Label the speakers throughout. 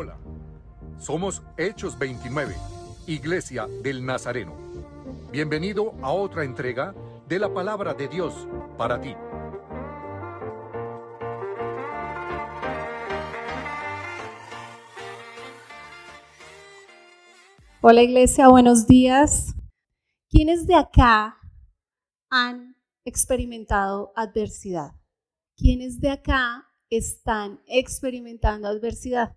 Speaker 1: Hola, somos Hechos 29, Iglesia del Nazareno. Bienvenido a otra entrega de la palabra de Dios para ti.
Speaker 2: Hola iglesia, buenos días. ¿Quiénes de acá han experimentado adversidad? ¿Quiénes de acá están experimentando adversidad?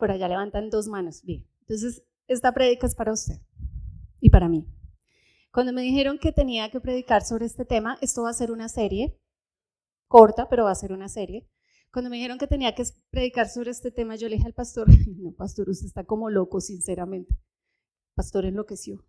Speaker 2: Por allá levantan dos manos. Bien, entonces esta predica es para usted y para mí. Cuando me dijeron que tenía que predicar sobre este tema, esto va a ser una serie, corta, pero va a ser una serie. Cuando me dijeron que tenía que predicar sobre este tema, yo le dije al pastor, no, pastor, usted está como loco, sinceramente. pastor enloqueció.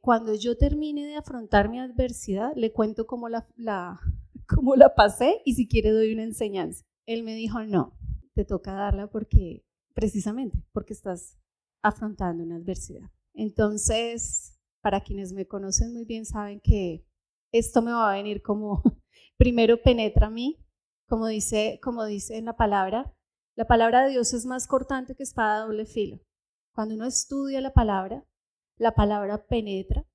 Speaker 2: Cuando yo termine de afrontar mi adversidad, le cuento cómo la, la, cómo la pasé y si quiere doy una enseñanza. Él me dijo, no, te toca darla porque, precisamente, porque estás afrontando una adversidad. Entonces, para quienes me conocen muy bien, saben que esto me va a venir como, primero penetra a mí, como dice, como dice en la palabra, la palabra de Dios es más cortante que espada de doble filo. Cuando uno estudia la palabra, la palabra penetra,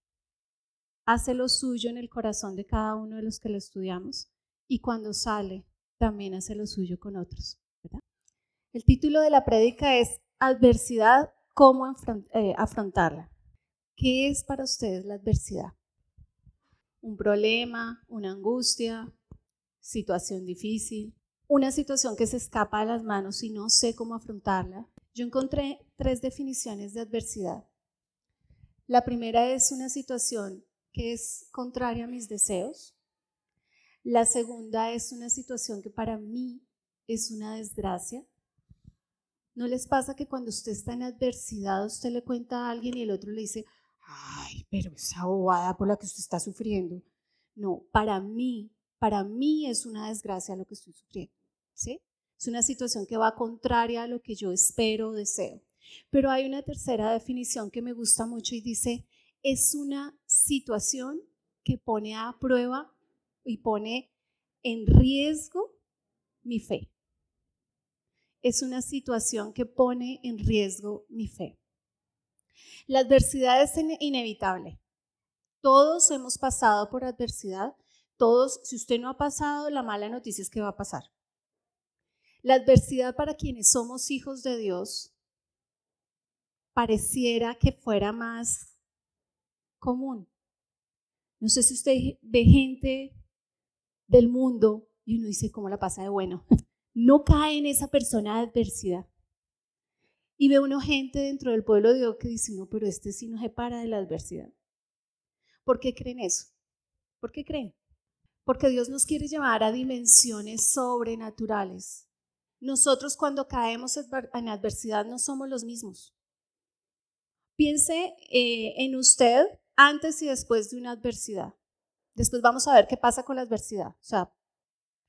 Speaker 2: hace lo suyo en el corazón de cada uno de los que lo estudiamos y cuando sale también hace lo suyo con otros. El título de la prédica es Adversidad, ¿cómo eh, afrontarla? ¿Qué es para ustedes la adversidad? ¿Un problema, una angustia, situación difícil, una situación que se escapa de las manos y no sé cómo afrontarla? Yo encontré tres definiciones de adversidad. La primera es una situación que es contraria a mis deseos. La segunda es una situación que para mí es una desgracia. ¿No les pasa que cuando usted está en adversidad, usted le cuenta a alguien y el otro le dice, ay, pero esa bobada por la que usted está sufriendo? No, para mí, para mí es una desgracia lo que estoy sufriendo. ¿sí? Es una situación que va contraria a lo que yo espero o deseo. Pero hay una tercera definición que me gusta mucho y dice, es una situación que pone a prueba y pone en riesgo mi fe. Es una situación que pone en riesgo mi fe. La adversidad es inevitable. Todos hemos pasado por adversidad. Todos, si usted no ha pasado, la mala noticia es que va a pasar. La adversidad para quienes somos hijos de Dios pareciera que fuera más común. No sé si usted ve gente del mundo y uno dice, ¿cómo la pasa de bueno? No cae en esa persona de adversidad. Y ve uno gente dentro del pueblo de Dios que dice, no, pero este sí no se para de la adversidad. ¿Por qué creen eso? ¿Por qué creen? Porque Dios nos quiere llevar a dimensiones sobrenaturales. Nosotros cuando caemos en adversidad no somos los mismos. Piense eh, en usted antes y después de una adversidad. Después vamos a ver qué pasa con la adversidad, o sea,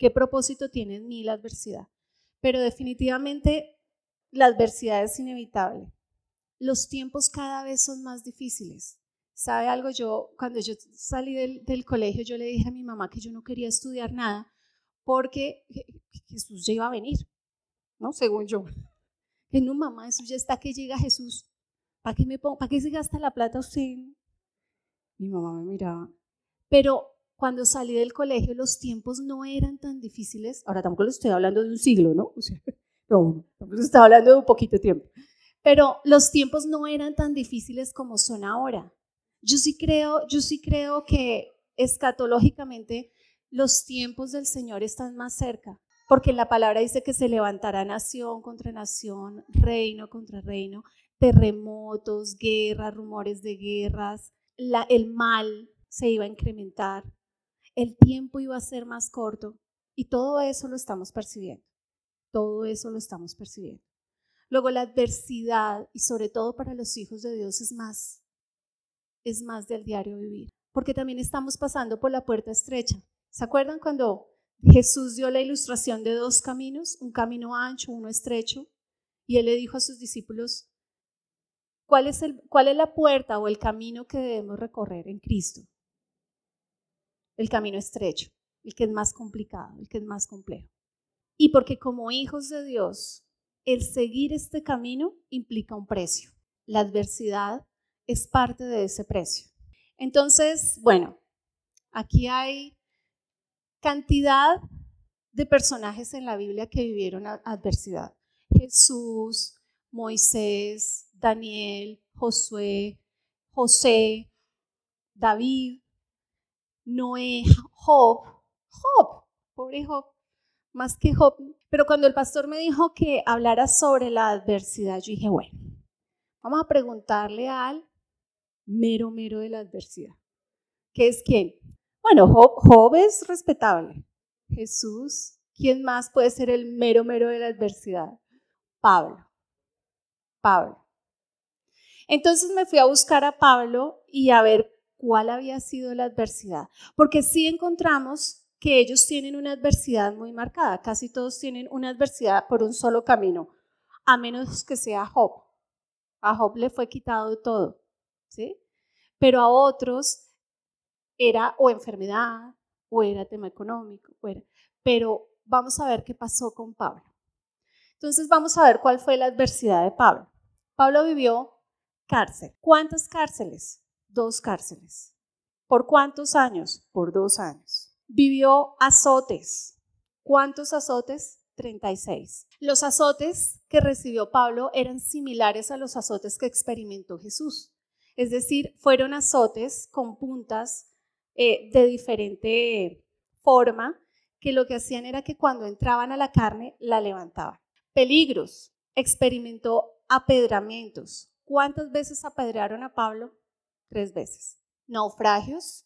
Speaker 2: qué propósito tiene en mí la adversidad. Pero definitivamente la adversidad es inevitable. Los tiempos cada vez son más difíciles. ¿Sabe algo? Yo, cuando yo salí del, del colegio, yo le dije a mi mamá que yo no quería estudiar nada porque Jesús ya iba a venir, ¿no? Según yo. Que no, mamá, eso ya está que llega Jesús. ¿Para qué, me pongo, ¿Para qué se gasta la plata usted mi mamá me miraba. Pero cuando salí del colegio los tiempos no eran tan difíciles. Ahora tampoco les estoy hablando de un siglo, ¿no? O sea, no, les estoy hablando de un poquito tiempo. Pero los tiempos no eran tan difíciles como son ahora. Yo sí creo, yo sí creo que escatológicamente los tiempos del Señor están más cerca, porque la palabra dice que se levantará nación contra nación, reino contra reino, terremotos, guerras, rumores de guerras, el mal se iba a incrementar, el tiempo iba a ser más corto y todo eso lo estamos percibiendo. Todo eso lo estamos percibiendo. Luego la adversidad y sobre todo para los hijos de Dios es más, es más del diario vivir, porque también estamos pasando por la puerta estrecha. ¿Se acuerdan cuando Jesús dio la ilustración de dos caminos, un camino ancho, uno estrecho, y él le dijo a sus discípulos, ¿Cuál es, el, ¿Cuál es la puerta o el camino que debemos recorrer en Cristo? El camino estrecho, el que es más complicado, el que es más complejo. Y porque como hijos de Dios el seguir este camino implica un precio. La adversidad es parte de ese precio. Entonces, bueno, aquí hay cantidad de personajes en la Biblia que vivieron adversidad. Jesús, Moisés, Daniel, Josué, José, David, Noé, Job. Job, pobre Job, más que Job. Pero cuando el pastor me dijo que hablara sobre la adversidad, yo dije, bueno, vamos a preguntarle al mero, mero de la adversidad. ¿Qué es quién? Bueno, Job es respetable. Jesús, ¿quién más puede ser el mero, mero de la adversidad? Pablo. Pablo. Entonces me fui a buscar a Pablo y a ver cuál había sido la adversidad, porque sí encontramos que ellos tienen una adversidad muy marcada, casi todos tienen una adversidad por un solo camino, a menos que sea Job. A Job le fue quitado todo, ¿sí? Pero a otros era o enfermedad, o era tema económico, pero vamos a ver qué pasó con Pablo. Entonces vamos a ver cuál fue la adversidad de Pablo. Pablo vivió cárcel. ¿Cuántas cárceles? Dos cárceles. ¿Por cuántos años? Por dos años. Vivió azotes. ¿Cuántos azotes? 36. Los azotes que recibió Pablo eran similares a los azotes que experimentó Jesús. Es decir, fueron azotes con puntas eh, de diferente forma, que lo que hacían era que cuando entraban a la carne, la levantaban. Peligros. Experimentó apedramientos. ¿Cuántas veces apedrearon a Pablo? Tres veces. Naufragios.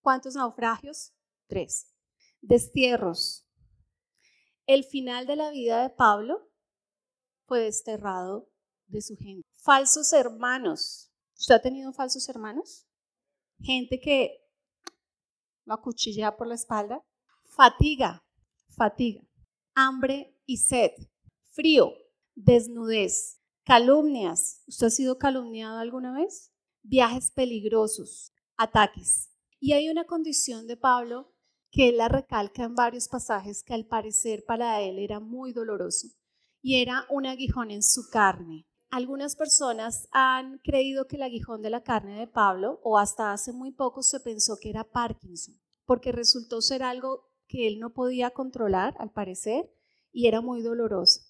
Speaker 2: ¿Cuántos naufragios? Tres. Destierros. El final de la vida de Pablo fue desterrado de su gente. Falsos hermanos. ¿Usted ha tenido falsos hermanos? Gente que lo acuchillea por la espalda. Fatiga, fatiga. Hambre y sed. Frío, desnudez. Calumnias. ¿Usted ha sido calumniado alguna vez? Viajes peligrosos. Ataques. Y hay una condición de Pablo que él la recalca en varios pasajes que al parecer para él era muy doloroso. Y era un aguijón en su carne. Algunas personas han creído que el aguijón de la carne de Pablo, o hasta hace muy poco se pensó que era Parkinson, porque resultó ser algo que él no podía controlar, al parecer, y era muy doloroso.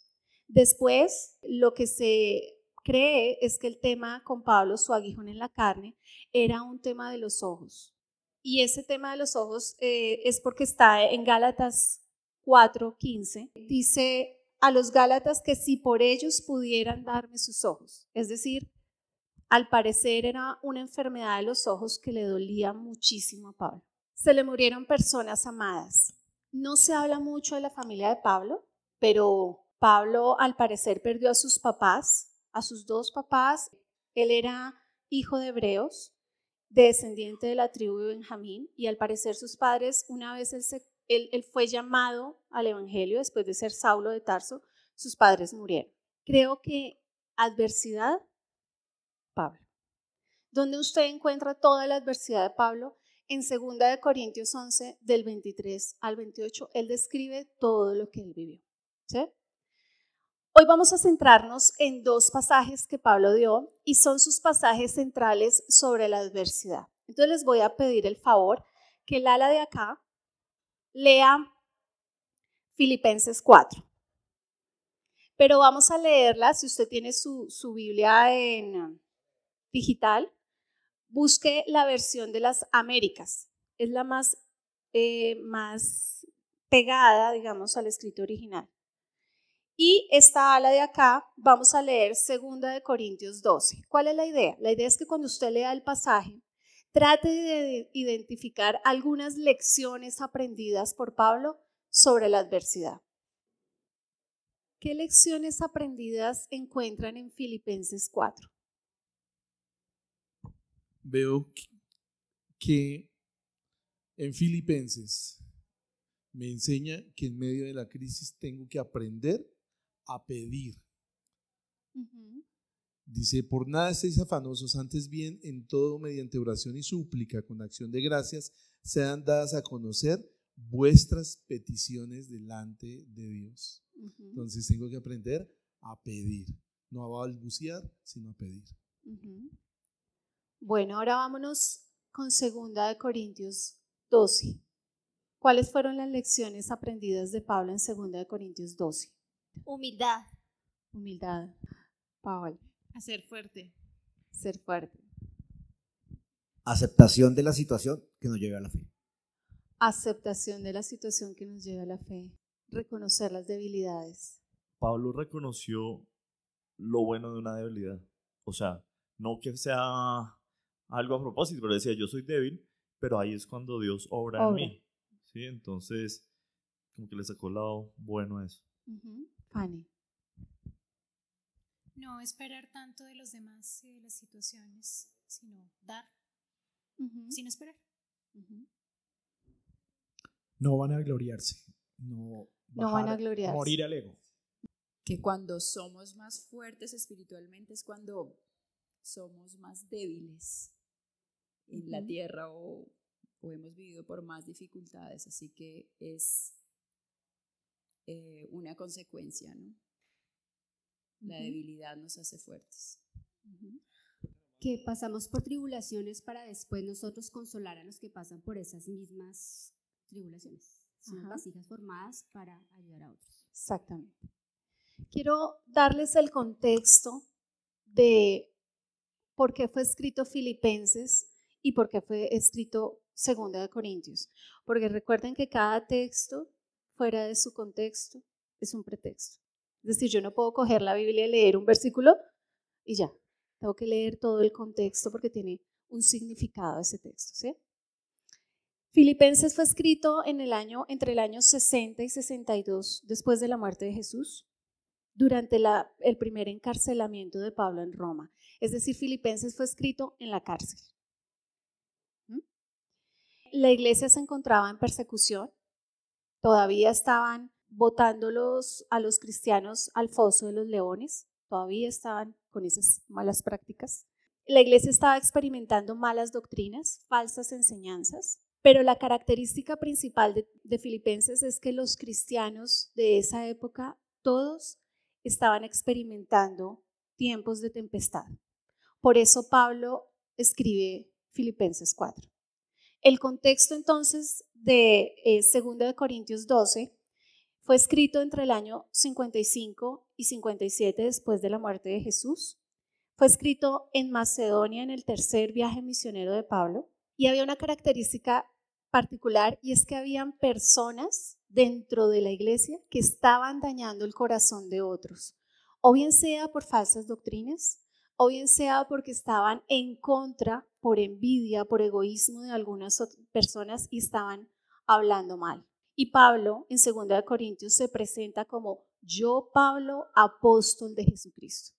Speaker 2: Después, lo que se cree es que el tema con Pablo, su aguijón en la carne, era un tema de los ojos. Y ese tema de los ojos eh, es porque está en Gálatas 4:15. Dice, a los Gálatas que si por ellos pudieran darme sus ojos. Es decir, al parecer era una enfermedad de los ojos que le dolía muchísimo a Pablo. Se le murieron personas amadas. No se habla mucho de la familia de Pablo, pero Pablo al parecer perdió a sus papás, a sus dos papás. Él era hijo de hebreos, descendiente de la tribu de Benjamín, y al parecer sus padres, una vez él se fue llamado al Evangelio después de ser Saulo de Tarso, sus padres murieron. Creo que adversidad, Pablo. ¿Dónde usted encuentra toda la adversidad de Pablo? En 2 de Corintios 11, del 23 al 28, él describe todo lo que él vivió. Hoy vamos a centrarnos en dos pasajes que Pablo dio y son sus pasajes centrales sobre la adversidad. Entonces les voy a pedir el favor que el ala de acá lea Filipenses 4. Pero vamos a leerla, si usted tiene su, Biblia en digital, busque la versión de las Américas. Es la más, eh, más pegada, digamos, al escrito original. Y esta ala de acá vamos a leer 2 de Corintios 12. ¿Cuál es la idea? La idea es que cuando usted lea el pasaje, Trate de identificar algunas lecciones aprendidas por Pablo sobre la adversidad. ¿Qué lecciones aprendidas encuentran en Filipenses 4?
Speaker 3: Veo que en Filipenses me enseña que en medio de la crisis tengo que aprender a pedir. Dice, por nada estéis afanosos, antes bien en todo mediante oración y súplica con acción de gracias sean dadas a conocer vuestras peticiones delante de Dios. Entonces tengo que aprender a pedir. No a balbucear, sino a pedir.
Speaker 2: Bueno, ahora vámonos con segunda de Corintios 12. ¿Cuáles fueron las lecciones aprendidas de Pablo en segunda de Corintios 12?
Speaker 4: Humildad.
Speaker 2: Humildad. Pablo,
Speaker 5: Hacer fuerte.
Speaker 2: ser fuerte.
Speaker 6: Aceptación de la situación que nos lleve a la fe.
Speaker 2: Aceptación de la situación que nos lleva a la fe. Reconocer las debilidades.
Speaker 7: Pablo reconoció lo bueno de una debilidad. O sea, no que sea algo a propósito, pero decía, yo soy débil, pero ahí es cuando Dios obra,
Speaker 2: Obra.
Speaker 7: en mí. ¿Sí? Entonces, como que le sacó el lado bueno a eso.
Speaker 2: Fanny.
Speaker 4: No esperar tanto de los demás y de las situaciones, sino dar sin esperar.
Speaker 8: No van a gloriarse. No,
Speaker 2: No van a gloriarse.
Speaker 8: Morir al ego.
Speaker 5: Que cuando somos más fuertes espiritualmente es cuando somos más débiles en la tierra o, o hemos vivido por más dificultades. Así que es eh, una consecuencia, ¿no? La debilidad nos hace fuertes.
Speaker 9: Que pasamos por tribulaciones para después nosotros consolar a los que pasan por esas mismas tribulaciones. Son vasijas formadas para ayudar a otros.
Speaker 2: Exactamente. Quiero darles el contexto de por qué fue escrito Filipenses y por qué fue escrito Segunda de Corintios. Porque recuerden que cada texto fuera de su contexto es un pretexto. Es decir, yo no puedo coger la Biblia y leer un versículo y ya. Tengo que leer todo el contexto porque tiene un significado ese texto, ¿sí? Filipenses fue escrito en el año, entre el año 60 y 62 después de la muerte de Jesús, durante el primer encarcelamiento de Pablo en Roma. Es decir, Filipenses fue escrito en la cárcel. ¿Mm? La iglesia se encontraba en persecución, todavía estaban botándolos a los cristianos al foso de los leones, todavía estaban con esas malas prácticas. La iglesia estaba experimentando malas doctrinas, falsas enseñanzas, pero la característica principal de, Filipenses es que los cristianos de esa época, todos estaban experimentando tiempos de tempestad. Por eso Pablo escribe Filipenses 4. El contexto entonces de eh, 2 de Corintios 12 fue escrito entre el año 55 y 57 después de la muerte de Jesús. Fue escrito en Macedonia en el tercer viaje misionero de Pablo y había una característica particular y es que habían personas dentro de la iglesia que estaban dañando el corazón de otros, o bien sea por falsas doctrinas, o bien sea porque estaban en contra, por envidia, por egoísmo de algunas personas y estaban hablando mal. Y Pablo en 2 de Corintios se presenta como yo, Pablo, apóstol de Jesucristo.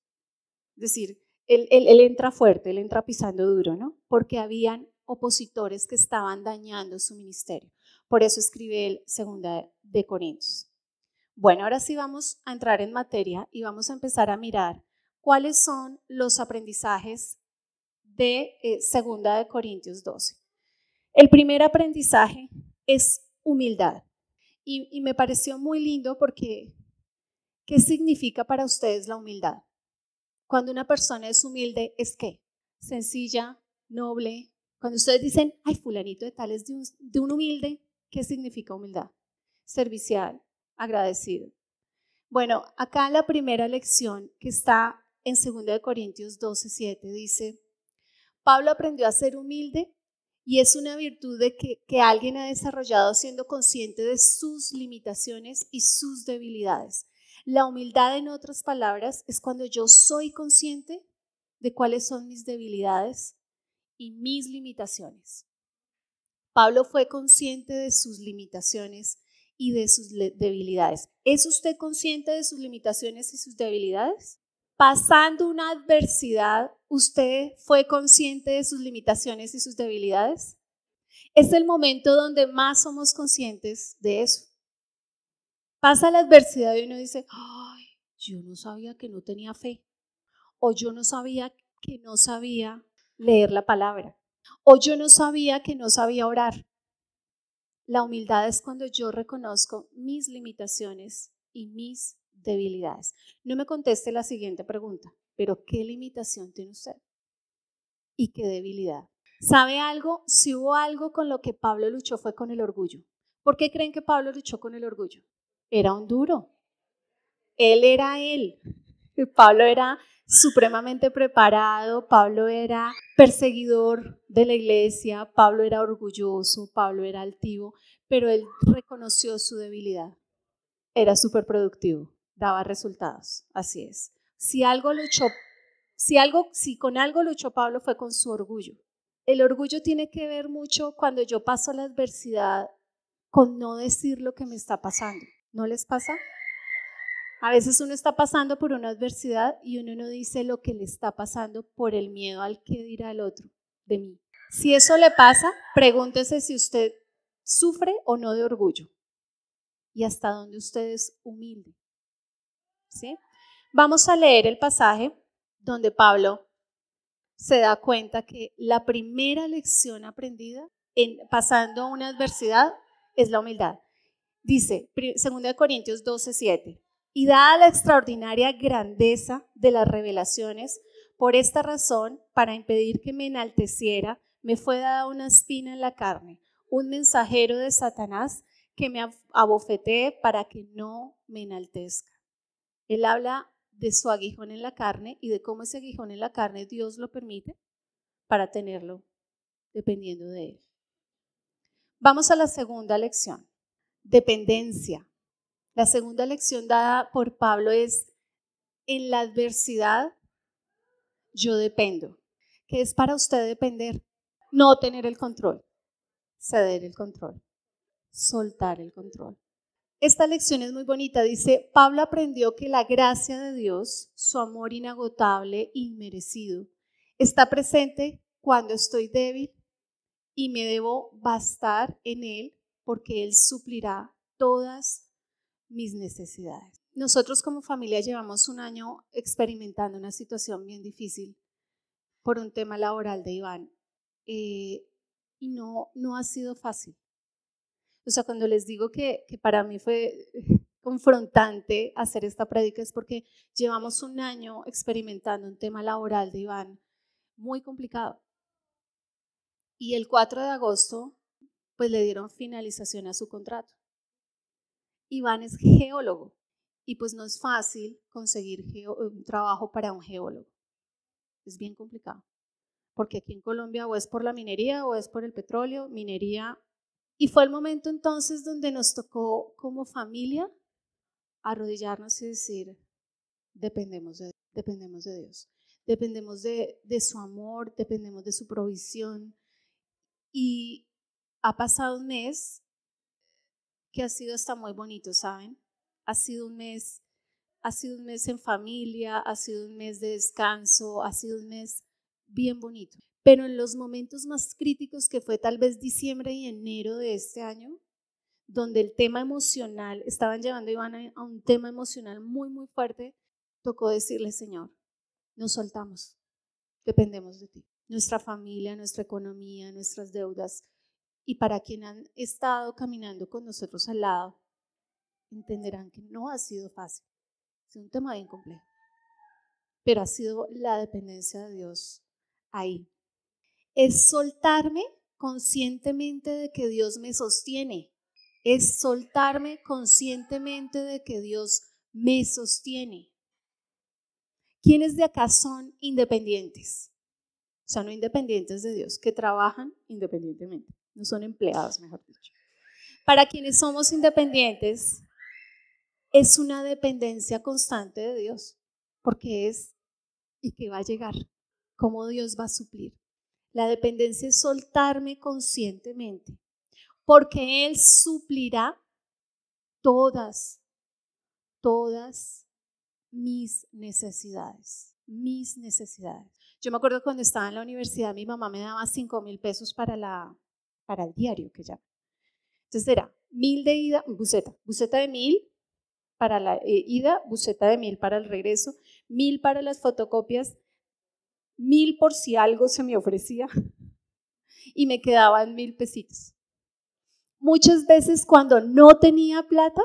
Speaker 2: Es decir, él, él- él entra fuerte, él entra pisando duro, ¿no? Porque habían opositores que estaban dañando su ministerio. Por eso escribe él segunda de Corintios. Bueno, ahora sí vamos a entrar en materia y vamos a empezar a mirar cuáles son los aprendizajes de eh, segunda de Corintios 12. El primer aprendizaje es humildad. Y, y me pareció muy lindo porque, ¿qué significa para ustedes la humildad? Cuando una persona es humilde, ¿es qué? Sencilla, noble. Cuando ustedes dicen, ay, fulanito de tal es de un, de un humilde, ¿qué significa humildad? Servicial, agradecido. Bueno, acá la primera lección que está en 2 de Corintios 12, 7 dice, Pablo aprendió a ser humilde y es una virtud que, que alguien ha desarrollado siendo consciente de sus limitaciones y sus debilidades. La humildad, en otras palabras, es cuando yo soy consciente de cuáles son mis debilidades y mis limitaciones. Pablo fue consciente de sus limitaciones y de sus debilidades. ¿Es usted consciente de sus limitaciones y sus debilidades? Pasando una adversidad, ¿usted fue consciente de sus limitaciones y sus debilidades? Es el momento donde más somos conscientes de eso. Pasa la adversidad y uno dice, ay, yo no sabía que no tenía fe. O yo no sabía que no sabía leer la palabra. O yo no sabía que no sabía orar. La humildad es cuando yo reconozco mis limitaciones y mis debilidades. No me conteste la siguiente pregunta, pero ¿qué limitación tiene usted? ¿Y qué debilidad? ¿Sabe algo? Si hubo algo con lo que Pablo luchó fue con el orgullo. ¿Por qué creen que Pablo luchó con el orgullo? Era un duro. Él era él. Pablo era supremamente preparado, Pablo era perseguidor de la iglesia, Pablo era orgulloso, Pablo era altivo, pero él reconoció su debilidad. Era súper productivo, daba resultados, así es. Si algo luchó, si algo, si con algo luchó Pablo fue con su orgullo. El orgullo tiene que ver mucho cuando yo paso la adversidad con no decir lo que me está pasando. ¿No les pasa? A veces uno está pasando por una adversidad y uno no dice lo que le está pasando por el miedo al que dirá el otro de mí. Si eso le pasa, pregúntese si usted sufre o no de orgullo y hasta dónde usted es humilde. ¿Sí? Vamos a leer el pasaje donde Pablo se da cuenta que la primera lección aprendida en pasando una adversidad es la humildad. Dice 2 Corintios 12, 7. Y dada la extraordinaria grandeza de las revelaciones, por esta razón, para impedir que me enalteciera, me fue dada una espina en la carne, un mensajero de Satanás que me abofetee para que no me enaltezca. Él habla de su aguijón en la carne y de cómo ese aguijón en la carne Dios lo permite para tenerlo dependiendo de él. Vamos a la segunda lección, dependencia. La segunda lección dada por Pablo es, en la adversidad, yo dependo. ¿Qué es para usted depender? No tener el control, ceder el control, soltar el control. Esta lección es muy bonita. Dice, Pablo aprendió que la gracia de Dios, su amor inagotable, inmerecido, está presente cuando estoy débil y me debo bastar en Él porque Él suplirá todas mis necesidades. Nosotros como familia llevamos un año experimentando una situación bien difícil por un tema laboral de Iván eh, y no, no ha sido fácil. O sea, cuando les digo que, para mí fue confrontante hacer esta prédica es porque llevamos un año experimentando un tema laboral de Iván muy complicado. Y el 4 de agosto, pues le dieron finalización a su contrato. Iván es geólogo y pues no es fácil conseguir un trabajo para un geólogo. Es bien complicado. Porque aquí en Colombia o es por la minería o es por el petróleo, minería. Y fue el momento entonces donde nos tocó como familia arrodillarnos y decir, dependemos de, dependemos de Dios, dependemos de, de su amor, dependemos de su provisión. Y ha pasado un mes que ha sido hasta muy bonito, ¿saben? Ha sido un mes, ha sido un mes en familia, ha sido un mes de descanso, ha sido un mes bien bonito. Pero en los momentos más críticos que fue tal vez diciembre y enero de este año, donde el tema emocional, estaban llevando a Iván a un tema emocional muy, muy fuerte, tocó decirle, Señor, nos soltamos, dependemos de ti. Nuestra familia, nuestra economía, nuestras deudas, y para quien han estado caminando con nosotros al lado, entenderán que no ha sido fácil. Es un tema bien complejo. Pero ha sido la dependencia de Dios ahí. Es soltarme conscientemente de que Dios me sostiene. Es soltarme conscientemente de que Dios me sostiene. ¿Quiénes de acá son independientes? O sea, no independientes de Dios, que trabajan independientemente no son empleados, mejor dicho. Para quienes somos independientes, es una dependencia constante de Dios, porque es y que va a llegar, cómo Dios va a suplir. La dependencia es soltarme conscientemente, porque Él suplirá todas, todas mis necesidades, mis necesidades. Yo me acuerdo cuando estaba en la universidad, mi mamá me daba cinco mil pesos para la, para el diario que llama. Entonces era mil de ida, buceta, buceta de mil para la eh, ida, buceta de mil para el regreso, mil para las fotocopias, mil por si algo se me ofrecía y me quedaban mil pesitos. Muchas veces cuando no tenía plata,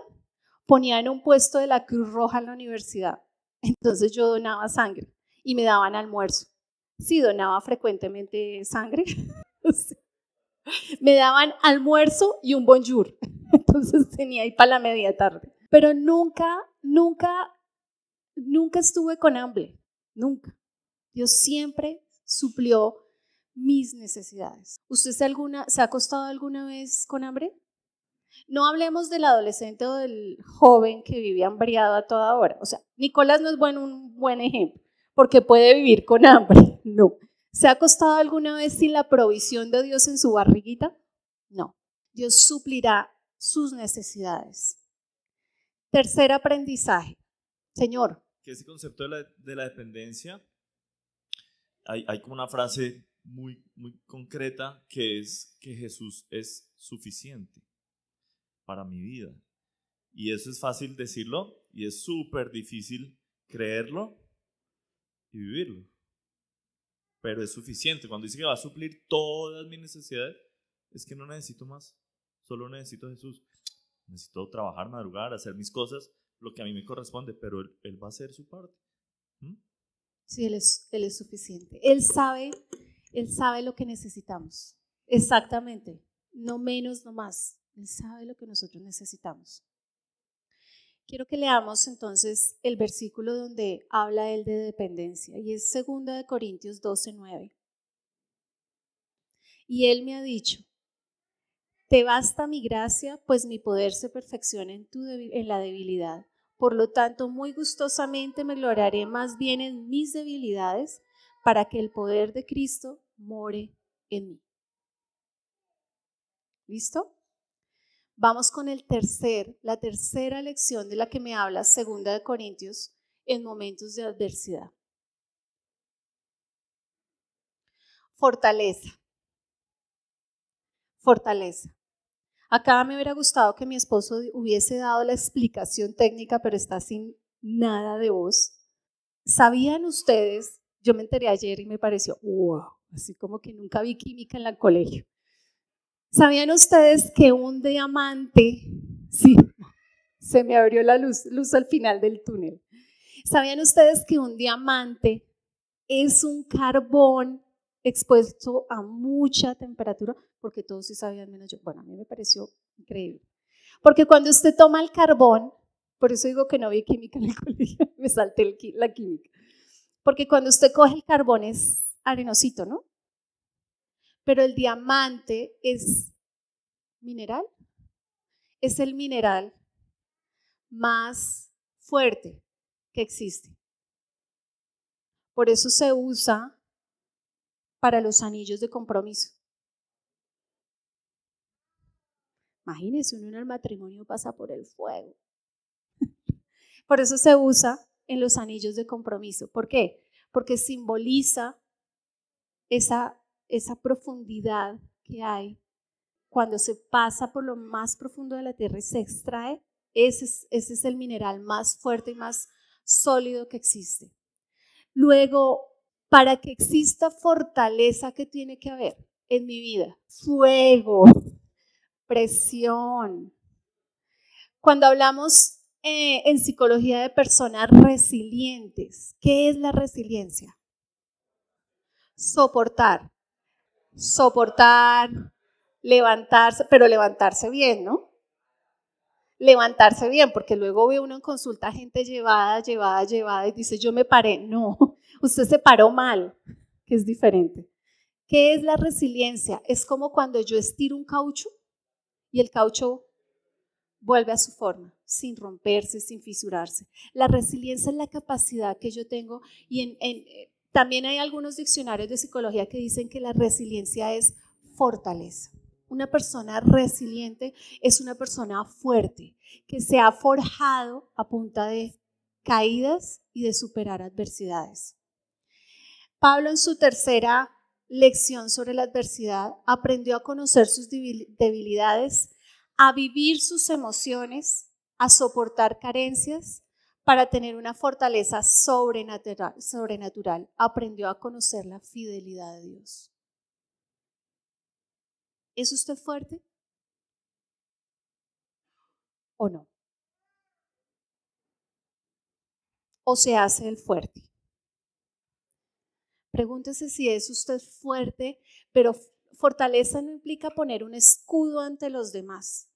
Speaker 2: ponían un puesto de la Cruz Roja en la universidad. Entonces yo donaba sangre y me daban almuerzo. Sí, donaba frecuentemente sangre. me daban almuerzo y un bonjour. Entonces tenía ahí para la media tarde. Pero nunca, nunca, nunca estuve con hambre. Nunca. Dios siempre suplió mis necesidades. ¿Usted se, alguna, se ha acostado alguna vez con hambre? No hablemos del adolescente o del joven que vive hambriado a toda hora. O sea, Nicolás no es un buen ejemplo, porque puede vivir con hambre. No. ¿Se ha acostado alguna vez sin la provisión de Dios en su barriguita? No. Dios suplirá sus necesidades. Tercer aprendizaje. Señor.
Speaker 7: Que ese concepto de la dependencia, hay, como una frase muy, muy concreta que es que Jesús es suficiente para mi vida. Y eso es fácil decirlo y es súper difícil creerlo y vivirlo. Pero es suficiente. Cuando dice que va a suplir todas mis necesidades, es que no necesito más. Solo necesito Jesús. Necesito trabajar, madrugar, hacer mis cosas, lo que a mí me corresponde, pero Él, va a hacer su parte. ¿Mm?
Speaker 2: Sí, él es, él es suficiente. Él sabe, él sabe lo que necesitamos. Exactamente. No menos, no más. Él sabe lo que nosotros necesitamos. Quiero que leamos entonces el versículo donde habla él de dependencia y es 2 de Corintios 12, 9. Y él me ha dicho, te basta mi gracia, pues mi poder se perfecciona en, tu en la debilidad. Por lo tanto, muy gustosamente me gloriaré más bien en mis debilidades para que el poder de Cristo more en mí. ¿Listo? Vamos con el tercer, la tercera lección de la que me habla Segunda de Corintios en momentos de adversidad. Fortaleza. Fortaleza. Acá me hubiera gustado que mi esposo hubiese dado la explicación técnica, pero está sin nada de voz. ¿Sabían ustedes? Yo me enteré ayer y me pareció, wow, así como que nunca vi química en el colegio. ¿Sabían ustedes que un diamante, sí, se me abrió la luz, luz al final del túnel. ¿Sabían ustedes que un diamante es un carbón expuesto a mucha temperatura? Porque todos sí sabían menos yo. Bueno, a mí me pareció increíble. Porque cuando usted toma el carbón, por eso digo que no vi química en el colegio, me salté la química. Porque cuando usted coge el carbón es arenosito, ¿no? Pero el diamante es mineral. Es el mineral más fuerte que existe. Por eso se usa para los anillos de compromiso. Imagínense, uno en el matrimonio pasa por el fuego. Por eso se usa en los anillos de compromiso. ¿Por qué? Porque simboliza esa esa profundidad que hay cuando se pasa por lo más profundo de la tierra y se extrae, ese es, ese es el mineral más fuerte y más sólido que existe. Luego, para que exista fortaleza, ¿qué tiene que haber en mi vida? Fuego, presión. Cuando hablamos eh, en psicología de personas resilientes, ¿qué es la resiliencia? Soportar soportar, levantarse, pero levantarse bien, ¿no? Levantarse bien, porque luego ve uno en consulta gente llevada, llevada, llevada y dice, yo me paré. No, usted se paró mal, que es diferente. ¿Qué es la resiliencia? Es como cuando yo estiro un caucho y el caucho vuelve a su forma, sin romperse, sin fisurarse. La resiliencia es la capacidad que yo tengo y en, también hay algunos diccionarios de psicología que dicen que la resiliencia es fortaleza. Una persona resiliente es una persona fuerte, que se ha forjado a punta de caídas y de superar adversidades. Pablo en su tercera lección sobre la adversidad aprendió a conocer sus debilidades, a vivir sus emociones, a soportar carencias para tener una fortaleza sobrenatural, sobrenatural, aprendió a conocer la fidelidad de Dios. ¿Es usted fuerte? ¿O no? o se hace el fuerte? Pregúntese si es usted fuerte, pero fortaleza no implica poner un escudo ante los demás.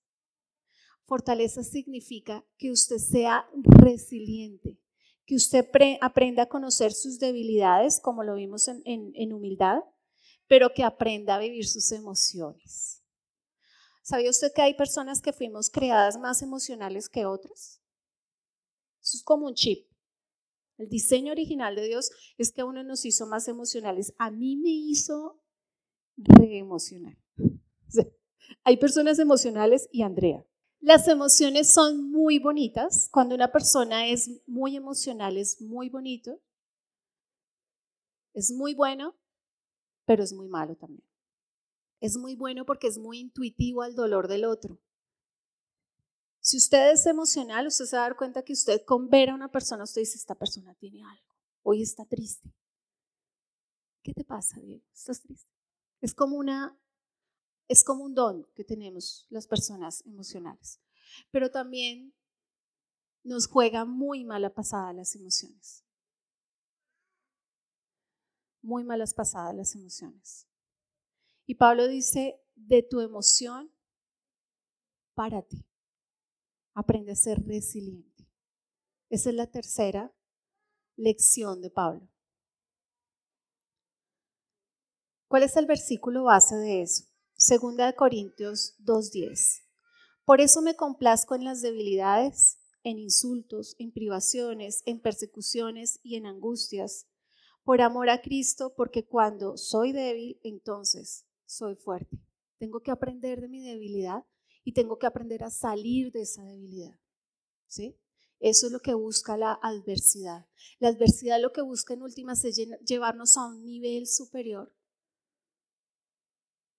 Speaker 2: Fortaleza significa que usted sea resiliente, que usted aprenda a conocer sus debilidades, como lo vimos en, en humildad, pero que aprenda a vivir sus emociones. ¿Sabía usted que hay personas que fuimos creadas más emocionales que otras? Eso es como un chip. El diseño original de Dios es que uno nos hizo más emocionales. A mí me hizo re emocional. hay personas emocionales y Andrea. Las emociones son muy bonitas. Cuando una persona es muy emocional, es muy bonito. Es muy bueno, pero es muy malo también. Es muy bueno porque es muy intuitivo al dolor del otro. Si usted es emocional, usted se va a dar cuenta que usted con ver a una persona, usted dice, esta persona tiene algo, hoy está triste. ¿Qué te pasa, Diego? ¿Estás triste? Es como una, es como un don que tenemos las personas emocionales. Pero también nos juega muy mala pasada las emociones. Muy malas pasadas las emociones. Y Pablo dice, de tu emoción, para ti. Aprende a ser resiliente. Esa es la tercera lección de Pablo. ¿Cuál es el versículo base de eso? Segunda de Corintios 2.10. Por eso me complazco en las debilidades, en insultos, en privaciones, en persecuciones y en angustias, por amor a Cristo, porque cuando soy débil, entonces soy fuerte. Tengo que aprender de mi debilidad y tengo que aprender a salir de esa debilidad. ¿Sí? Eso es lo que busca la adversidad. La adversidad lo que busca en últimas es llevarnos a un nivel superior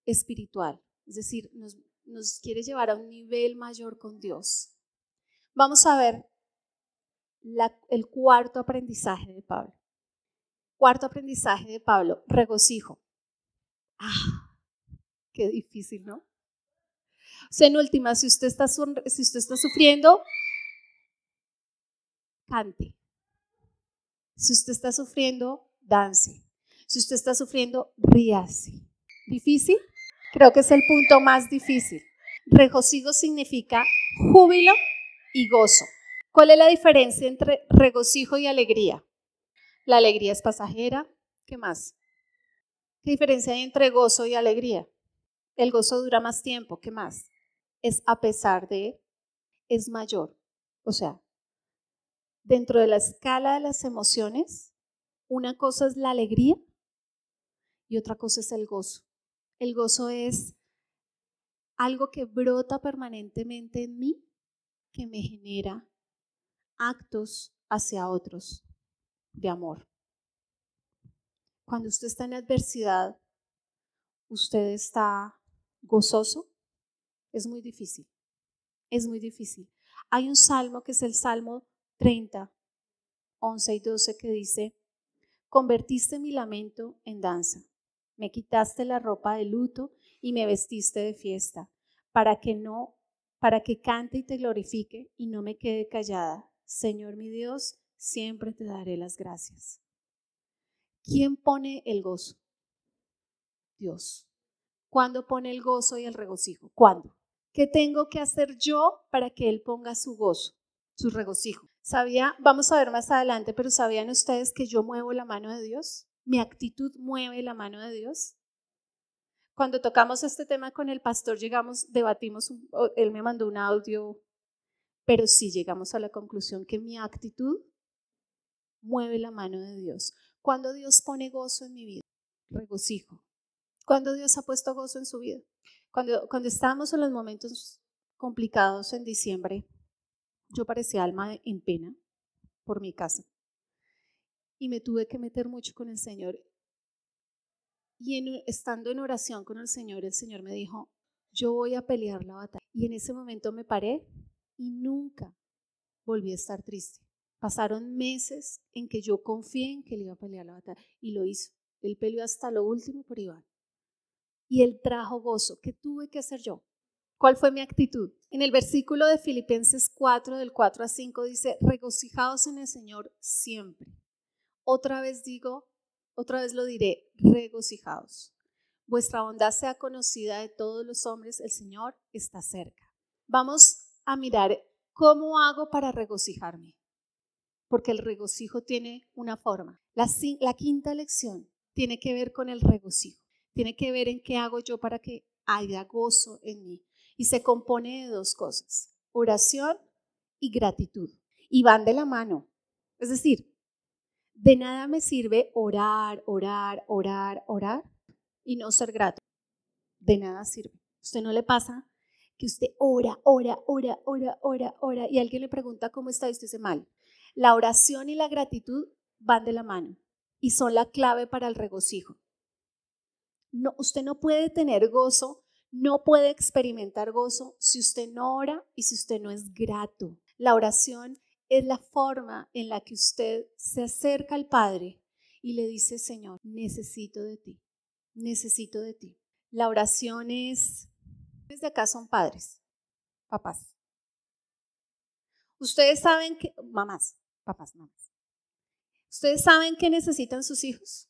Speaker 2: espiritual. Es decir, nos, nos quiere llevar a un nivel mayor con Dios. Vamos a ver el cuarto aprendizaje de Pablo. Cuarto aprendizaje de Pablo, regocijo. Ah, qué difícil, ¿no? En última, si usted está, si usted está sufriendo, cante. Si usted está sufriendo, dance. Si usted está sufriendo, ríase. ¿Difícil? Creo que es el punto más difícil. Regocijo significa júbilo y gozo. ¿Cuál es la diferencia entre regocijo y alegría? La alegría es pasajera. ¿Qué más? ¿Qué diferencia hay entre gozo y alegría? El gozo dura más tiempo. ¿Qué más? Es a pesar de, es mayor. O sea, dentro de la escala de las emociones, una cosa es la alegría y otra cosa es el gozo. El gozo es algo que brota permanentemente en mí, que me genera actos hacia otros de amor. Cuando usted está en adversidad, usted está gozoso, es muy difícil. Es muy difícil. Hay un salmo que es el Salmo 30, 11 y 12 que dice, convertiste mi lamento en danza, me quitaste la ropa de luto y me vestiste de fiesta, para que no, para que cante y te glorifique y no me quede callada. Señor mi Dios, siempre te daré las gracias. ¿Quién pone el gozo? Dios. ¿Cuándo pone el gozo y el regocijo? ¿Cuándo? ¿Qué tengo que hacer yo para que Él ponga su gozo, su regocijo? ¿Sabía? Vamos a ver más adelante, pero ¿sabían ustedes que yo muevo la mano de Dios? ¿Mi actitud mueve la mano de Dios? Cuando tocamos este tema con el pastor, llegamos, debatimos, él me mandó un audio, pero sí llegamos a la conclusión que mi actitud mueve la mano de Dios. Cuando Dios pone gozo en mi vida, regocijo. Cuando Dios ha puesto gozo en su vida. Cuando, cuando estábamos en los momentos complicados en diciembre, yo parecía alma en pena por mi casa. Y me tuve que meter mucho con el Señor. Y en, estando en oración con el Señor, el Señor me dijo, yo voy a pelear la batalla. Y en ese momento me paré y nunca volví a estar triste. Pasaron meses en que yo confié en que él iba a pelear la batalla y lo hizo. Él peleó hasta lo último por Iván y Él trajo gozo. ¿Qué tuve que hacer yo? ¿Cuál fue mi actitud? En el versículo de Filipenses 4, del 4 a 5, dice, regocijaos en el Señor siempre. Otra vez digo, otra vez lo diré, regocijaos. Vuestra bondad sea conocida de todos los hombres, el Señor está cerca. Vamos a mirar cómo hago para regocijarme, porque el regocijo tiene una forma. La, la quinta lección tiene que ver con el regocijo, tiene que ver en qué hago yo para que haya gozo en mí y se compone de dos cosas, oración y gratitud. Y van de la mano. Es decir, de nada me sirve orar, orar, orar, orar y no ser grato. De nada sirve. ¿Usted no le pasa que usted ora, ora, ora, ora, ora, ora y alguien le pregunta cómo está y usted dice mal? La oración y la gratitud van de la mano y son la clave para el regocijo. No, usted no puede tener gozo no puede experimentar gozo si usted no ora y si usted no es grato. La oración es la forma en la que usted se acerca al Padre y le dice, Señor, necesito de ti, necesito de ti. La oración es, desde acá son padres, papás. Ustedes saben que, mamás, papás, mamás. Ustedes saben que necesitan sus hijos.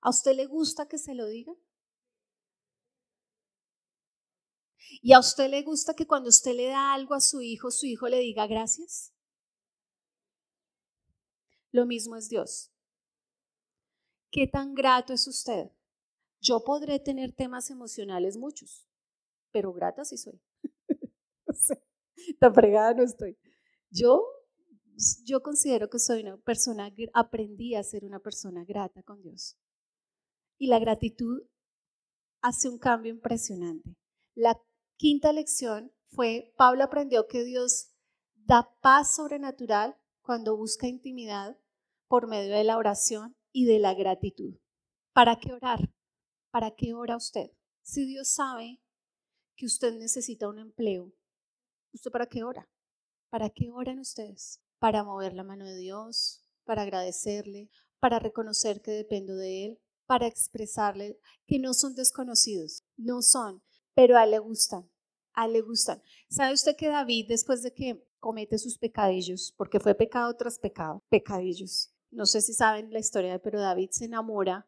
Speaker 2: ¿A usted le gusta que se lo diga? ¿Y a usted le gusta que cuando usted le da algo a su hijo, su hijo le diga gracias? Lo mismo es Dios. ¿Qué tan grato es usted? Yo podré tener temas emocionales muchos, pero grata sí soy. tan fregada no estoy. Yo, yo considero que soy una persona, aprendí a ser una persona grata con Dios. Y la gratitud hace un cambio impresionante. La quinta lección fue, Pablo aprendió que Dios da paz sobrenatural cuando busca intimidad por medio de la oración y de la gratitud. ¿Para qué orar? ¿Para qué ora usted? Si Dios sabe que usted necesita un empleo, ¿usted para qué ora? ¿Para qué oran ustedes? Para mover la mano de Dios, para agradecerle, para reconocer que dependo de Él, para expresarle que no son desconocidos, no son, pero a él le gustan, a él le gustan. ¿Sabe usted que David, después de que comete sus pecadillos, porque fue pecado tras pecado, pecadillos, no sé si saben la historia, pero David se enamora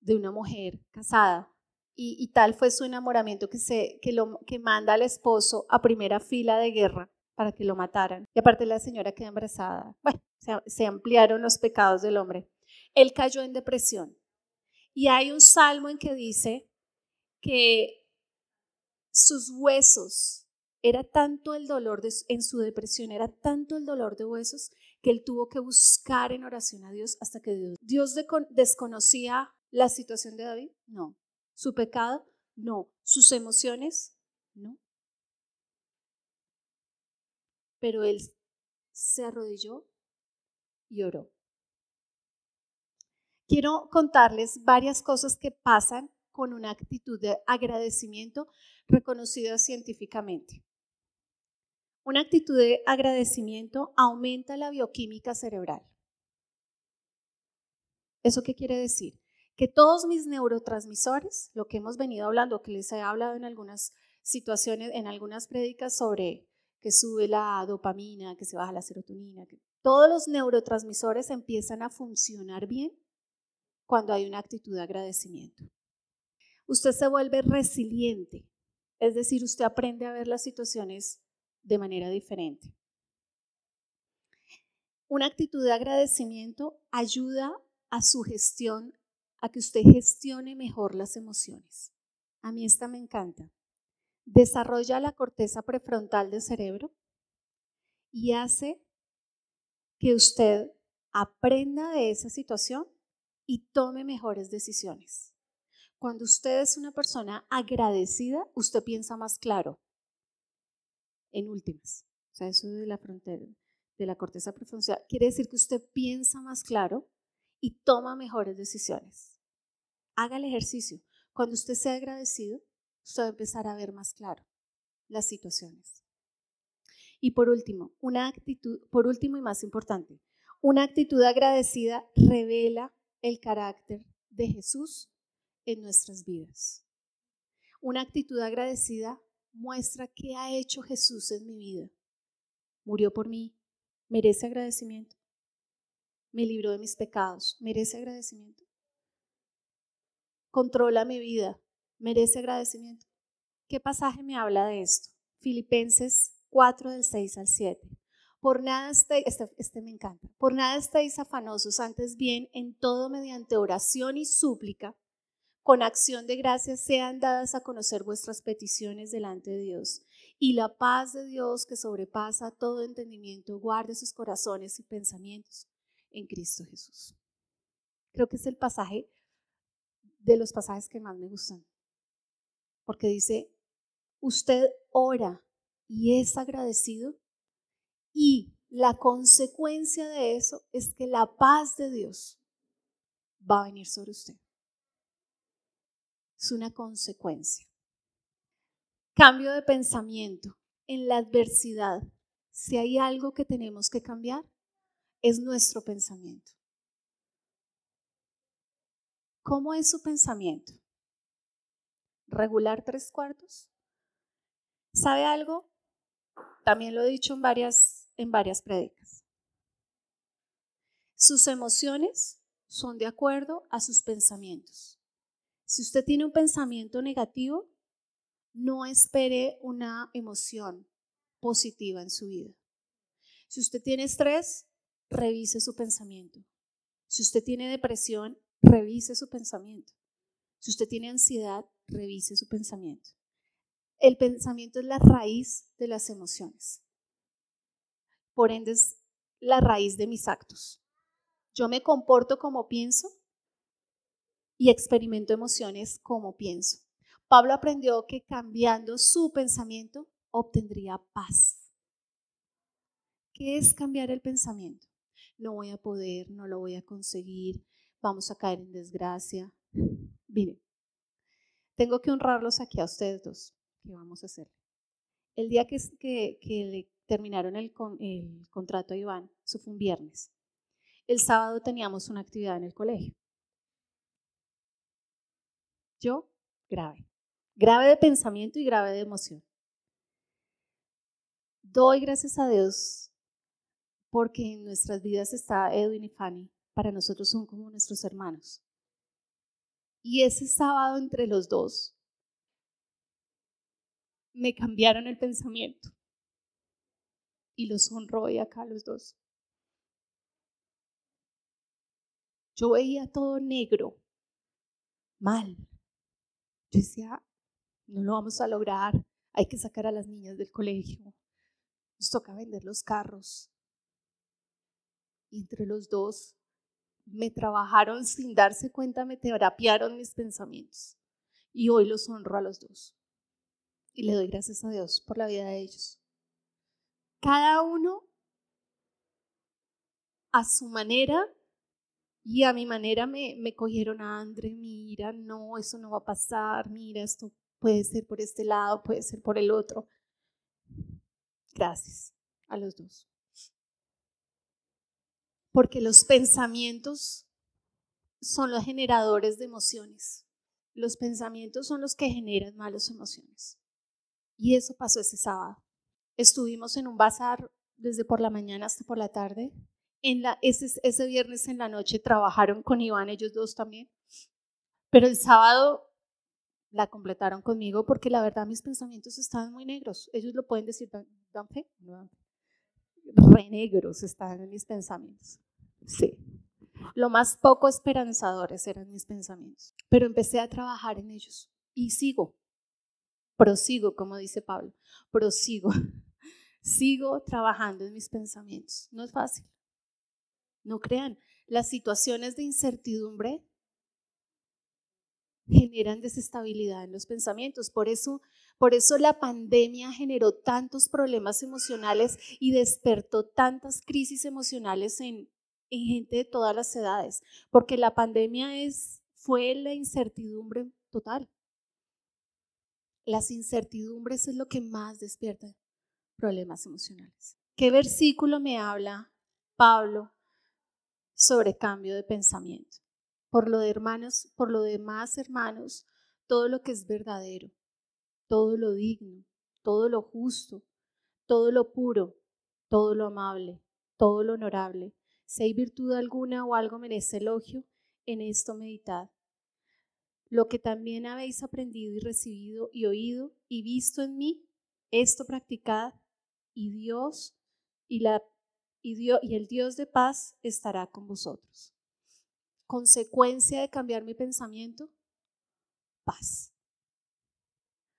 Speaker 2: de una mujer casada y, tal fue su enamoramiento que, se, que, lo, que manda al esposo a primera fila de guerra para que lo mataran. Y aparte la señora queda embarazada. Bueno, se ampliaron los pecados del hombre. Él cayó en depresión y hay un salmo en que dice que sus huesos, era tanto el dolor en su depresión, era tanto el dolor de huesos que él tuvo que buscar en oración a Dios hasta que Dios. ¿Dios desconocía la situación de David? No. ¿Su pecado? No. ¿Sus emociones? No. Pero él se arrodilló y oró quiero contarles varias cosas que pasan con una actitud de agradecimiento reconocida científicamente. Una actitud de agradecimiento aumenta la bioquímica cerebral. ¿Eso qué quiere decir? Que todos mis neurotransmisores, lo que hemos venido hablando, que les he hablado en algunas situaciones, en algunas prédicas sobre que sube la dopamina, que se baja la serotonina, que todos los neurotransmisores empiezan a funcionar bien cuando hay una actitud de agradecimiento. Usted se vuelve resiliente, es decir, usted aprende a ver las situaciones de manera diferente. Una actitud de agradecimiento ayuda a su gestión, a que usted gestione mejor las emociones. A mí esta me encanta. Desarrolla la corteza prefrontal del cerebro y hace que usted aprenda de esa situación y tome mejores decisiones. Cuando usted es una persona agradecida, usted piensa más claro. En últimas, o sea, eso de la frontera, de la corteza prefrontal, quiere decir que usted piensa más claro y toma mejores decisiones. Haga el ejercicio. Cuando usted sea agradecido, usted va a empezar a ver más claro las situaciones. Y por último, una actitud, por último y más importante, una actitud agradecida revela el carácter de Jesús en nuestras vidas. Una actitud agradecida muestra qué ha hecho Jesús en mi vida. Murió por mí, merece agradecimiento. Me libró de mis pecados, merece agradecimiento. Controla mi vida, merece agradecimiento. ¿Qué pasaje me habla de esto? Filipenses 4 del 6 al 7. Por nada estéis, este, este, me encanta, por nada estéis afanosos, antes bien en todo mediante oración y súplica, con acción de gracias sean dadas a conocer vuestras peticiones delante de Dios. Y la paz de Dios que sobrepasa todo entendimiento, guarde sus corazones y pensamientos en Cristo Jesús. Creo que es el pasaje de los pasajes que más me gustan. Porque dice, usted ora y es agradecido y la consecuencia de eso es que la paz de Dios va a venir sobre usted. Es una consecuencia. Cambio de pensamiento. En la adversidad, si hay algo que tenemos que cambiar, es nuestro pensamiento. ¿Cómo es su pensamiento? ¿Regular tres cuartos? ¿Sabe algo? También lo he dicho en varias, en varias prédicas. Sus emociones son de acuerdo a sus pensamientos. Si usted tiene un pensamiento negativo, no espere una emoción positiva en su vida. Si usted tiene estrés, revise su pensamiento. Si usted tiene depresión, revise su pensamiento. Si usted tiene ansiedad, revise su pensamiento. El pensamiento es la raíz de las emociones. Por ende, es la raíz de mis actos. Yo me comporto como pienso y experimento emociones como pienso. Pablo aprendió que cambiando su pensamiento obtendría paz. ¿Qué es cambiar el pensamiento? No voy a poder, no lo voy a conseguir, vamos a caer en desgracia. Miren, tengo que honrarlos aquí a ustedes dos que vamos a hacer. El día que, que, le terminaron el, contrato a Iván, eso fue un viernes. El sábado teníamos una actividad en el colegio. Yo, grave. Grave de pensamiento y grave de emoción. Doy gracias a Dios porque en nuestras vidas está Edwin y Fanny. Para nosotros son como nuestros hermanos. Y ese sábado entre los dos me cambiaron el pensamiento. Y los honro hoy acá los dos. Yo veía todo negro, mal. Yo decía, no lo vamos a lograr, hay que sacar a las niñas del colegio, nos toca vender los carros. Y entre los dos me trabajaron sin darse cuenta, me terapiaron mis pensamientos. Y hoy los honro a los dos y le doy gracias a Dios por la vida de ellos. Cada uno a su manera y a mi manera me, cogieron a André, mira, no, eso no va a pasar, mira, esto puede ser por este lado, puede ser por el otro. Gracias a los dos. Porque los pensamientos son los generadores de emociones. Los pensamientos son los que generan malas emociones. Y eso pasó ese sábado. Estuvimos en un bazar desde por la mañana hasta por la tarde. En la, ese, ese viernes en la noche trabajaron con Iván, ellos dos también. Pero el sábado la completaron conmigo porque la verdad mis pensamientos estaban muy negros. Ellos lo pueden decir, ¿dan fe? Re negros estaban mis pensamientos. Sí. Lo más poco esperanzadores eran mis pensamientos. Pero empecé a trabajar en ellos y sigo prosigo, como dice Pablo, prosigo. Sigo trabajando en mis pensamientos. No es fácil. No crean, las situaciones de incertidumbre generan desestabilidad en los pensamientos. Por eso, por eso la pandemia generó tantos problemas emocionales y despertó tantas crisis emocionales en, en gente de todas las edades, porque la pandemia es, fue la incertidumbre total. Las incertidumbres es lo que más despierta problemas emocionales. ¿Qué versículo me habla Pablo sobre cambio de pensamiento? Por lo de hermanos, por lo demás, hermanos, todo lo que es verdadero, todo lo digno, todo lo justo, todo lo puro, todo lo amable, todo lo honorable, si hay virtud alguna o algo merece elogio, en esto meditad. Lo que también habéis aprendido y recibido y oído y visto en mí, esto practicad y Dios y, la, y, Dios, y el Dios de paz estará con vosotros. Consecuencia de cambiar mi pensamiento, paz.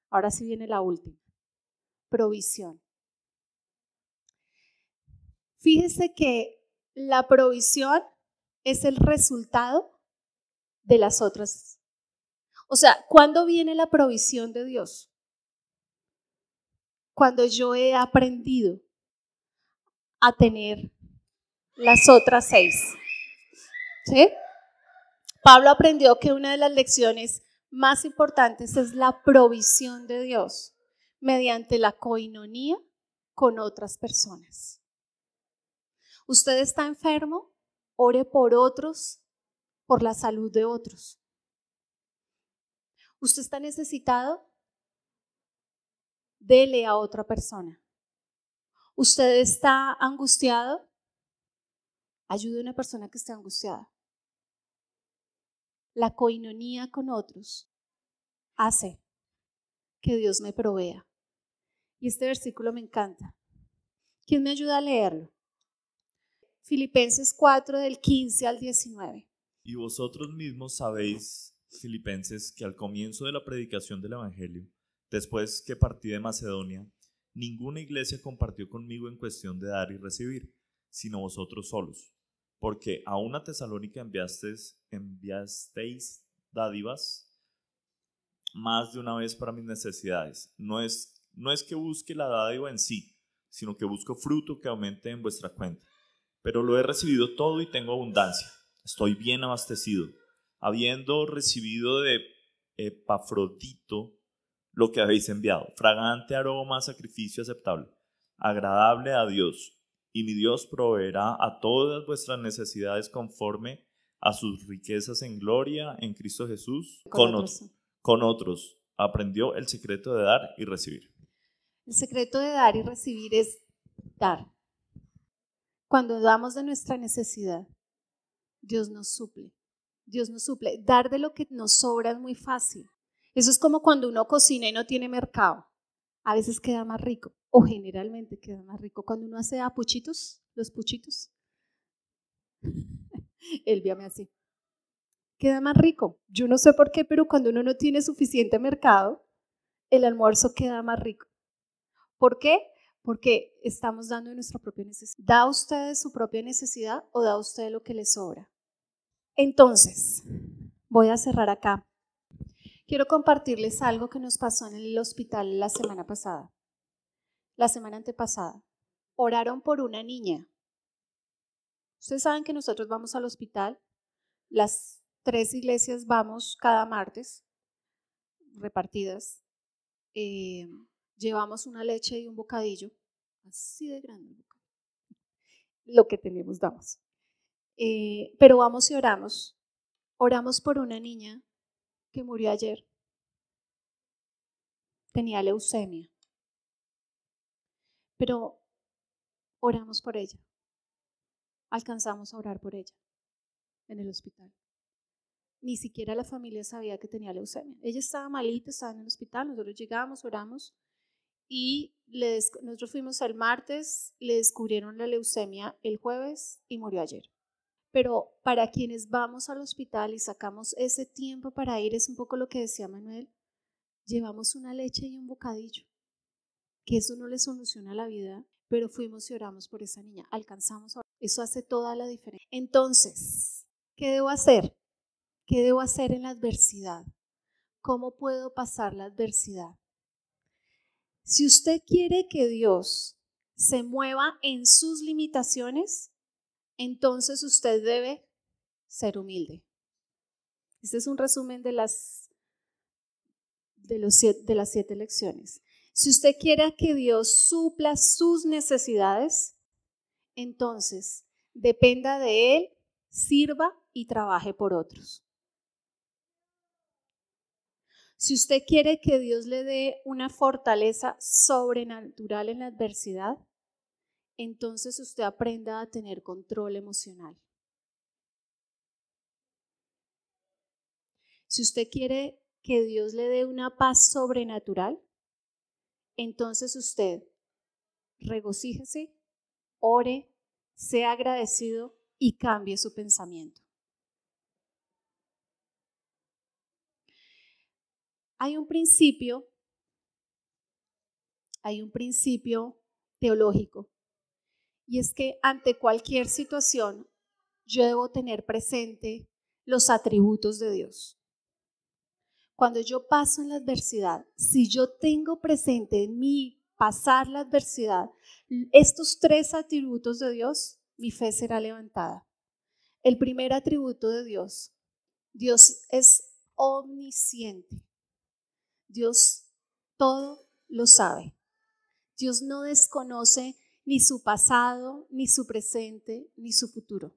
Speaker 2: Ahora sí viene la última, provisión. Fíjese que la provisión es el resultado de las otras. O sea, ¿cuándo viene la provisión de Dios? Cuando yo he aprendido a tener las otras seis. ¿Sí? Pablo aprendió que una de las lecciones más importantes es la provisión de Dios mediante la coinonía con otras personas. Usted está enfermo, ore por otros, por la salud de otros. Usted está necesitado, dele a otra persona. Usted está angustiado, ayude a una persona que esté angustiada. La coinonía con otros hace que Dios me provea. Y este versículo me encanta. ¿Quién me ayuda a leerlo? Filipenses 4 del 15 al 19.
Speaker 7: Y vosotros mismos sabéis, filipenses, que al comienzo de la predicación del Evangelio, después que partí de Macedonia, ninguna iglesia compartió conmigo en cuestión de dar y recibir, sino vosotros solos, porque a una tesalónica enviasteis, dádivas más de una vez para mis necesidades. No es, no es que busque la dádiva en sí, sino que busco fruto que aumente en vuestra cuenta pero lo he recibido todo y tengo abundancia. Estoy bien abastecido, habiendo recibido de Epafrodito lo que habéis enviado, fragante aroma, sacrificio aceptable, agradable a Dios, y mi Dios proveerá a todas vuestras necesidades conforme a sus riquezas en gloria en Cristo Jesús con, otros. con otros. Aprendió el secreto de dar y recibir.
Speaker 2: El secreto de dar y recibir es dar. Cuando damos de nuestra necesidad, Dios nos suple. Dios nos suple. Dar de lo que nos sobra es muy fácil. Eso es como cuando uno cocina y no tiene mercado. A veces queda más rico, o generalmente queda más rico. Cuando uno hace a puchitos, los puchitos. Él véame así. Queda más rico. Yo no sé por qué, pero cuando uno no tiene suficiente mercado, el almuerzo queda más rico. ¿Por qué? porque estamos dando nuestra propia necesidad. ¿Da usted su propia necesidad o da usted lo que le sobra? Entonces, voy a cerrar acá. Quiero compartirles algo que nos pasó en el hospital la semana pasada, la semana antepasada. Oraron por una niña. Ustedes saben que nosotros vamos al hospital, las tres iglesias vamos cada martes, repartidas. Eh, llevamos una leche y un bocadillo, así de grande Lo que tenemos damos. Eh, pero vamos y oramos. Oramos por una niña que murió ayer. Tenía leucemia. Pero oramos por ella. Alcanzamos a orar por ella en el hospital. Ni siquiera la familia sabía que tenía leucemia. Ella estaba malita, estaba en el hospital. Nosotros llegamos, oramos y nosotros fuimos el martes, le descubrieron la leucemia el jueves y murió ayer. Pero para quienes vamos al hospital y sacamos ese tiempo para ir, es un poco lo que decía Manuel, llevamos una leche y un bocadillo, que eso no le soluciona la vida, pero fuimos y oramos por esa niña, alcanzamos a Eso hace toda la diferencia. Entonces, ¿qué debo hacer? ¿Qué debo hacer en la adversidad? ¿Cómo puedo pasar la adversidad? Si usted quiere que Dios se mueva en sus limitaciones, entonces usted debe ser humilde. Este es un resumen de las, de, de las siete lecciones. Si usted quiere que Dios supla sus necesidades, entonces dependa de Él, sirva y trabaje por otros. Si usted quiere que Dios le dé una fortaleza sobrenatural en la adversidad, entonces usted aprenda a tener control emocional. Si usted quiere que Dios le dé una paz sobrenatural, entonces usted regocíjese, ore, sea agradecido y cambie su pensamiento. Hay un principio, hay un principio teológico, y es que ante cualquier situación yo debo tener presente los atributos de Dios. Cuando yo paso en la adversidad, si yo tengo presente en mí pasar la adversidad, estos tres atributos de Dios, mi fe será levantada. El primer atributo de Dios, Dios es omnisciente. Dios todo lo sabe. Dios no desconoce ni su pasado, ni su presente, ni su futuro.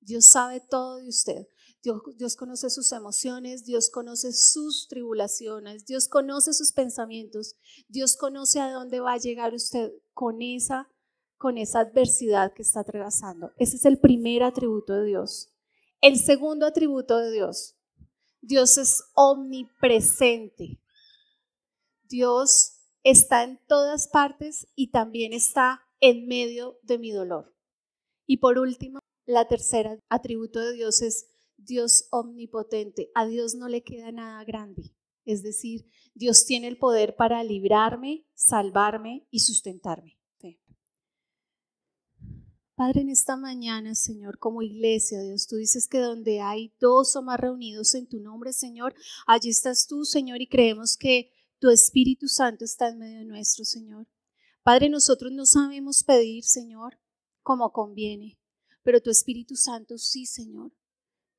Speaker 2: Dios sabe todo de usted. Dios, Dios, conoce sus emociones, Dios conoce sus tribulaciones, Dios conoce sus pensamientos, Dios conoce a dónde va a llegar usted con esa, con esa adversidad que está atravesando. Ese es el primer atributo de Dios. El segundo atributo de Dios, Dios es omnipresente. Dios está en todas partes y también está en medio de mi dolor. Y por último, la tercera atributo de Dios es Dios omnipotente. A Dios no le queda nada grande. Es decir, Dios tiene el poder para librarme, salvarme y sustentarme. Padre, en esta mañana, Señor, como iglesia, Dios, tú dices que donde hay dos o más reunidos en tu nombre, Señor, allí estás tú, Señor, y creemos que tu Espíritu Santo está en medio nuestro, Señor. Padre, nosotros no sabemos pedir, Señor, como conviene, pero tu Espíritu Santo sí, Señor.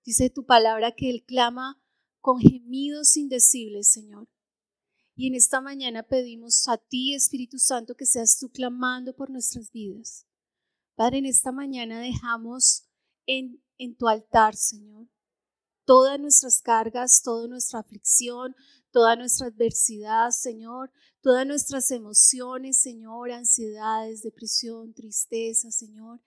Speaker 2: Dice tu palabra que Él clama con gemidos indecibles, Señor. Y en esta mañana pedimos a ti, Espíritu Santo, que seas tú clamando por nuestras vidas. Padre, en esta mañana dejamos en, en tu altar, Señor, todas nuestras cargas, toda nuestra aflicción, toda nuestra adversidad, Señor, todas nuestras emociones, Señor, ansiedades, depresión, tristeza, Señor.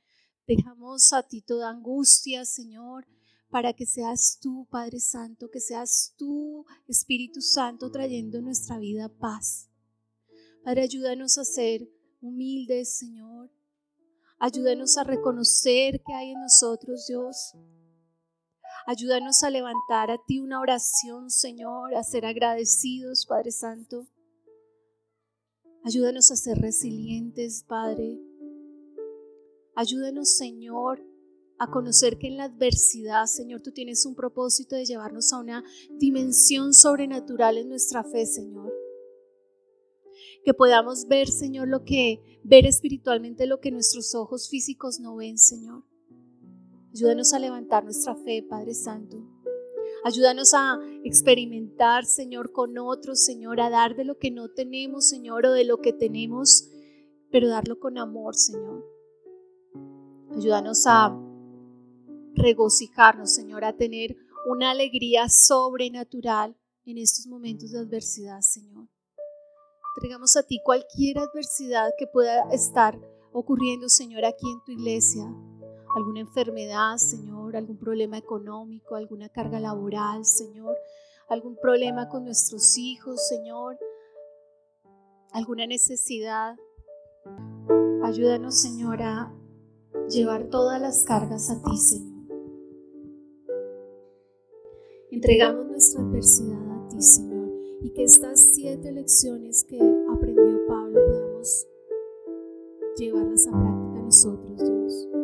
Speaker 2: Dejamos a ti toda angustia, Señor, para que seas tú, Padre Santo, que seas tú, Espíritu Santo, trayendo nuestra vida paz. Padre, ayúdanos a ser humildes, Señor. Ayúdanos a reconocer que hay en nosotros, Dios. Ayúdanos a levantar a ti una oración, Señor, a ser agradecidos, Padre Santo. Ayúdanos a ser resilientes, Padre. Ayúdanos, Señor, a conocer que en la adversidad, Señor, tú tienes un propósito de llevarnos a una dimensión sobrenatural en nuestra fe, Señor que podamos ver, Señor, lo que, ver espiritualmente lo que nuestros ojos físicos no ven, Señor. Ayúdanos a levantar nuestra fe, Padre Santo. Ayúdanos a experimentar, Señor, con otros, Señor, a dar de lo que no tenemos, Señor, o de lo que tenemos, pero darlo con amor, Señor. Ayúdanos a regocijarnos, Señor, a tener una alegría sobrenatural en estos momentos de adversidad, Señor. Entregamos a ti cualquier adversidad que pueda estar ocurriendo, Señor, aquí en tu iglesia. Alguna enfermedad, Señor, algún problema económico, alguna carga laboral, Señor, algún problema con nuestros hijos, Señor, alguna necesidad. Ayúdanos, Señor, a llevar todas las cargas a ti, Señor. Entregamos nuestra adversidad a ti, Señor y que estas siete lecciones que aprendió Pablo podamos llevarlas a práctica nosotros, Dios.